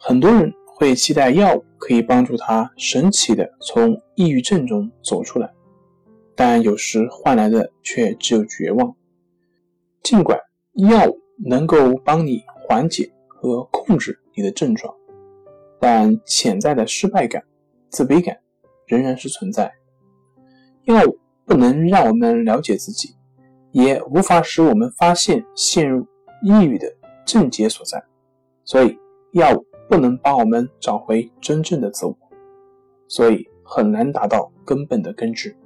很多人会期待药物可以帮助他神奇的从抑郁症中走出来，但有时换来的却只有绝望。尽管药物能够帮你缓解和控制你的症状，但潜在的失败感、自卑感仍然是存在。药物不能让我们了解自己，也无法使我们发现陷入抑郁的症结所在，所以药物。不能帮我们找回真正的自我，所以很难达到根本的根治。